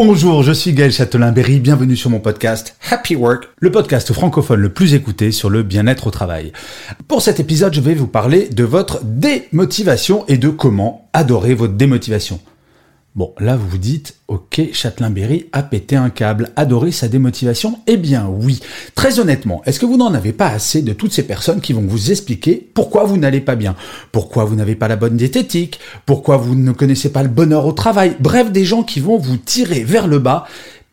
Bonjour, je suis Gaël Châtelain-Berry, bienvenue sur mon podcast Happy Work, le podcast francophone le plus écouté sur le bien-être au travail. Pour cet épisode, je vais vous parler de votre démotivation et de comment adorer votre démotivation. Bon, là vous vous dites, ok, Châtelain-Berry a pété un câble, adoré sa démotivation? Eh bien oui. Très honnêtement, est-ce que vous n'en avez pas assez de toutes ces personnes qui vont vous expliquer pourquoi vous n'allez pas bien, pourquoi vous n'avez pas la bonne diététique, pourquoi vous ne connaissez pas le bonheur au travail, bref, des gens qui vont vous tirer vers le bas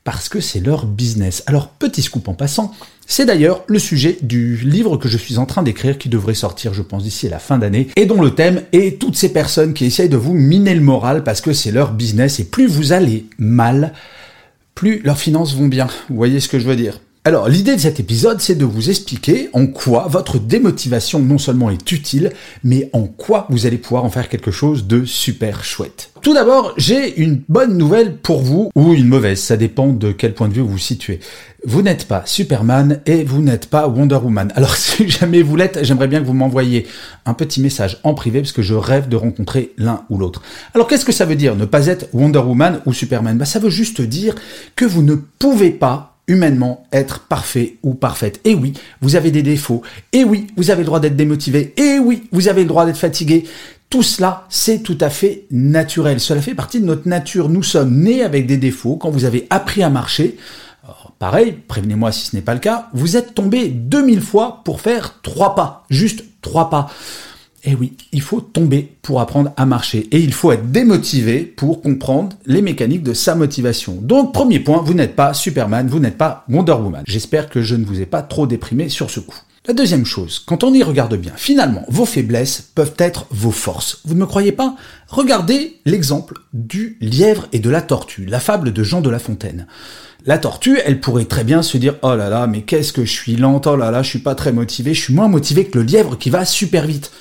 parce que c'est leur business. Alors, petit scoop en passant, c'est d'ailleurs le sujet du livre que je suis en train d'écrire qui devrait sortir, je pense, d'ici la fin d'année et dont le thème est toutes ces personnes qui essayent de vous miner le moral parce que c'est leur business et plus vous allez mal, plus leurs finances vont bien. Vous voyez ce que je veux dire? Alors, l'idée de cet épisode, c'est de vous expliquer en quoi votre démotivation non seulement est utile, mais en quoi vous allez pouvoir en faire quelque chose de super chouette. Tout d'abord, j'ai une bonne nouvelle pour vous, ou une mauvaise, ça dépend de quel point de vue vous vous situez. Vous n'êtes pas Superman et vous n'êtes pas Wonder Woman. Alors si jamais vous l'êtes, j'aimerais bien que vous m'envoyiez un petit message en privé parce que je rêve de rencontrer l'un ou l'autre. Alors qu'est-ce que ça veut dire ne pas être Wonder Woman ou Superman? Bah, Ça veut juste dire que vous ne pouvez pas humainement être parfait ou parfaite. Et oui, vous avez des défauts. Et oui, vous avez le droit d'être démotivé. Et oui, vous avez le droit d'être fatigué. Tout cela, c'est tout à fait naturel. Cela fait partie de notre nature. Nous sommes nés avec des défauts. Quand vous avez appris à marcher, pareil, prévenez-moi si ce n'est pas le cas, vous êtes tombé 2000 fois pour faire trois pas. Juste trois pas. Eh oui, il faut tomber pour apprendre à marcher et il faut être démotivé pour comprendre les mécaniques de sa motivation. Donc premier point, vous n'êtes pas Superman, vous n'êtes pas Wonder Woman. J'espère que je ne vous ai pas trop déprimé sur ce coup. La deuxième chose, quand on y regarde bien, finalement, vos faiblesses peuvent être vos forces. Vous ne me croyez pas? Regardez l'exemple du lièvre et de la tortue, la fable de Jean de La Fontaine. La tortue, elle pourrait très bien se dire "Oh là là, mais qu'est-ce que je suis lente, oh là là, je suis pas très motivé, je suis moins motivé que le lièvre qui va super vite."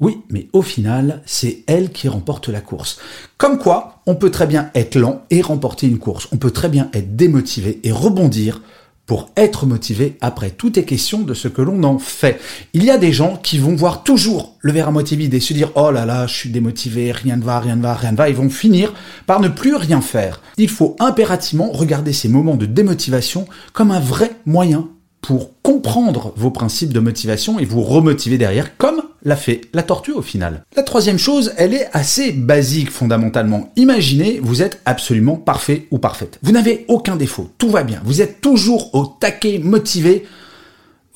Oui, mais au final, c'est elle qui remporte la course. Comme quoi, on peut très bien être lent et remporter une course. On peut très bien être démotivé et rebondir pour être motivé après. Tout est question de ce que l'on en fait. Il y a des gens qui vont voir toujours le verre à moitié vide et se dire oh là là, je suis démotivé, rien ne va, rien ne va, rien ne va. Ils vont finir par ne plus rien faire. Il faut impérativement regarder ces moments de démotivation comme un vrai moyen pour comprendre vos principes de motivation et vous remotiver derrière, comme l'a fait la tortue au final. La troisième chose, elle est assez basique fondamentalement. Imaginez, vous êtes absolument parfait ou parfaite. Vous n'avez aucun défaut, tout va bien, vous êtes toujours au taquet motivé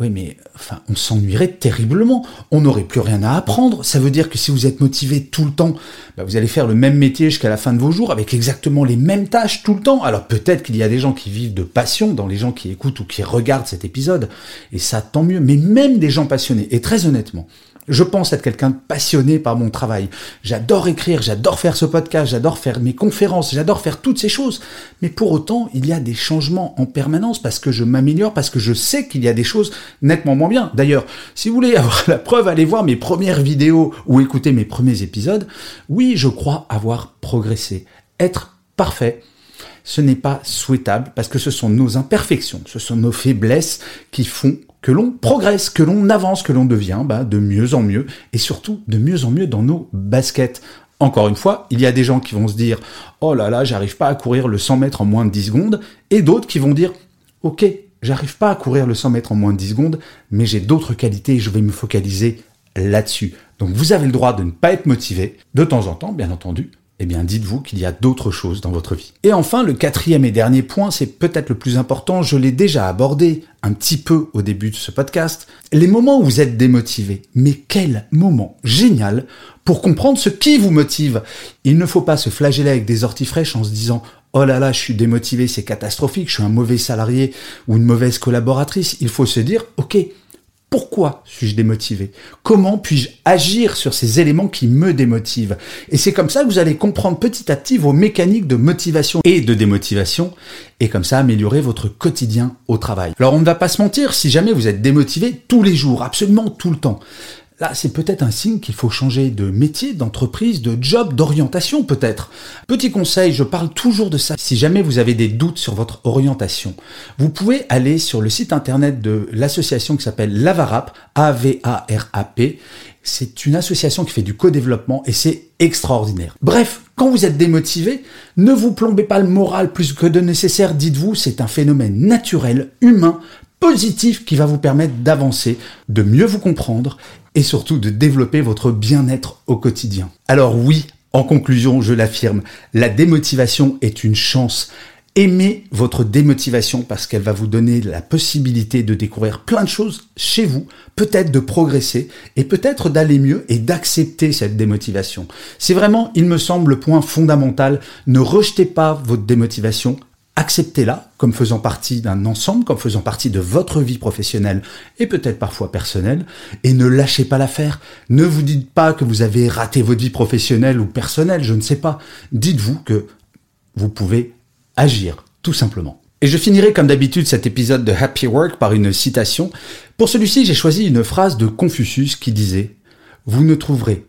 oui, mais enfin, on s'ennuierait terriblement. On n'aurait plus rien à apprendre. Ça veut dire que si vous êtes motivé tout le temps, bah, vous allez faire le même métier jusqu'à la fin de vos jours avec exactement les mêmes tâches tout le temps. Alors peut-être qu'il y a des gens qui vivent de passion dans les gens qui écoutent ou qui regardent cet épisode, et ça tant mieux. Mais même des gens passionnés, et très honnêtement, je pense être quelqu'un de passionné par mon travail. J'adore écrire, j'adore faire ce podcast, j'adore faire mes conférences, j'adore faire toutes ces choses. Mais pour autant, il y a des changements en permanence parce que je m'améliore, parce que je sais qu'il y a des choses nettement moins bien. D'ailleurs, si vous voulez avoir la preuve, allez voir mes premières vidéos ou écouter mes premiers épisodes. Oui, je crois avoir progressé. Être parfait, ce n'est pas souhaitable parce que ce sont nos imperfections, ce sont nos faiblesses qui font que l'on progresse, que l'on avance, que l'on devient bah, de mieux en mieux, et surtout de mieux en mieux dans nos baskets. Encore une fois, il y a des gens qui vont se dire Oh là là, j'arrive pas à courir le 100 mètres en moins de 10 secondes, et d'autres qui vont dire Ok, j'arrive pas à courir le 100 mètres en moins de 10 secondes, mais j'ai d'autres qualités et je vais me focaliser là-dessus. Donc vous avez le droit de ne pas être motivé, de temps en temps, bien entendu, eh bien dites-vous qu'il y a d'autres choses dans votre vie. Et enfin, le quatrième et dernier point, c'est peut-être le plus important, je l'ai déjà abordé un petit peu au début de ce podcast, les moments où vous êtes démotivé. Mais quel moment génial pour comprendre ce qui vous motive. Il ne faut pas se flageller avec des orties fraîches en se disant Oh là là, je suis démotivé, c'est catastrophique, je suis un mauvais salarié ou une mauvaise collaboratrice. Il faut se dire, ok, Pourquoi suis-je démotivé? Comment puis-je agir sur ces éléments qui me démotivent? Et c'est comme ça que vous allez comprendre petit à petit vos mécaniques de motivation et de démotivation, et comme ça améliorer votre quotidien au travail. Alors on ne va pas se mentir, si jamais vous êtes démotivé tous les jours, absolument tout le temps, Là, c'est peut-être un signe qu'il faut changer de métier, d'entreprise, de job, d'orientation peut-être. Petit conseil, je parle toujours de ça. Si jamais vous avez des doutes sur votre orientation, vous pouvez aller sur le site internet de l'association qui s'appelle Lavarap, A-V-A-R-A-P. C'est une association qui fait du co-développement et c'est extraordinaire. Bref, quand vous êtes démotivé, ne vous plombez pas le moral plus que de nécessaire, dites-vous, c'est un phénomène naturel, humain, positif qui va vous permettre d'avancer, de mieux vous comprendre et surtout de développer votre bien-être au quotidien. Alors oui, en conclusion, je l'affirme, la démotivation est une chance. Aimez votre démotivation parce qu'elle va vous donner la possibilité de découvrir plein de choses chez vous, peut-être de progresser et peut-être d'aller mieux et d'accepter cette démotivation. C'est vraiment, il me semble, le point fondamental. Ne rejetez pas votre démotivation, acceptez-la comme faisant partie d'un ensemble, comme faisant partie de votre vie professionnelle et peut-être parfois personnelle, et ne lâchez pas l'affaire. Ne vous dites pas que vous avez raté votre vie professionnelle ou personnelle, je ne sais pas. Dites-vous que vous pouvez agir, tout simplement. Et je finirai comme d'habitude cet épisode de Happy Work par une citation. Pour celui-ci, j'ai choisi une phrase de Confucius qui disait ⁇ Vous ne trouverez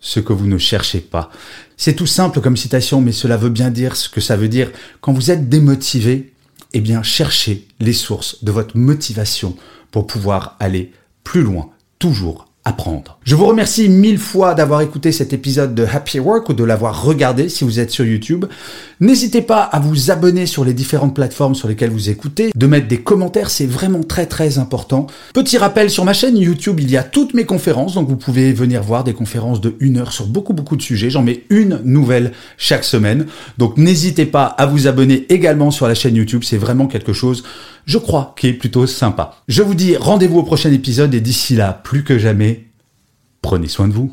ce que vous ne cherchez pas. C'est tout simple comme citation, mais cela veut bien dire ce que ça veut dire. Quand vous êtes démotivé, eh bien, cherchez les sources de votre motivation pour pouvoir aller plus loin, toujours Je vous remercie mille fois d'avoir écouté cet épisode de Happy Work ou de l'avoir regardé si vous êtes sur YouTube. N'hésitez pas à vous abonner sur les différentes plateformes sur lesquelles vous écoutez, de mettre des commentaires, c'est vraiment très très important. Petit rappel sur ma chaîne YouTube, il y a toutes mes conférences, donc vous pouvez venir voir des conférences de une heure sur beaucoup beaucoup de sujets. J'en mets une nouvelle chaque semaine. Donc n'hésitez pas à vous abonner également sur la chaîne YouTube, c'est vraiment quelque chose je crois, qui est plutôt sympa. Je vous dis rendez-vous au prochain épisode et d'ici là, plus que jamais, prenez soin de vous.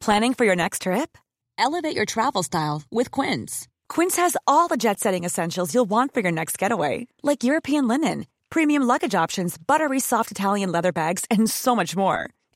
Planning for your next trip? Elevate your travel style with Quince. Quince has all the jet-setting essentials you'll want for your next getaway, like European linen, premium luggage options, buttery soft Italian leather bags, and so much more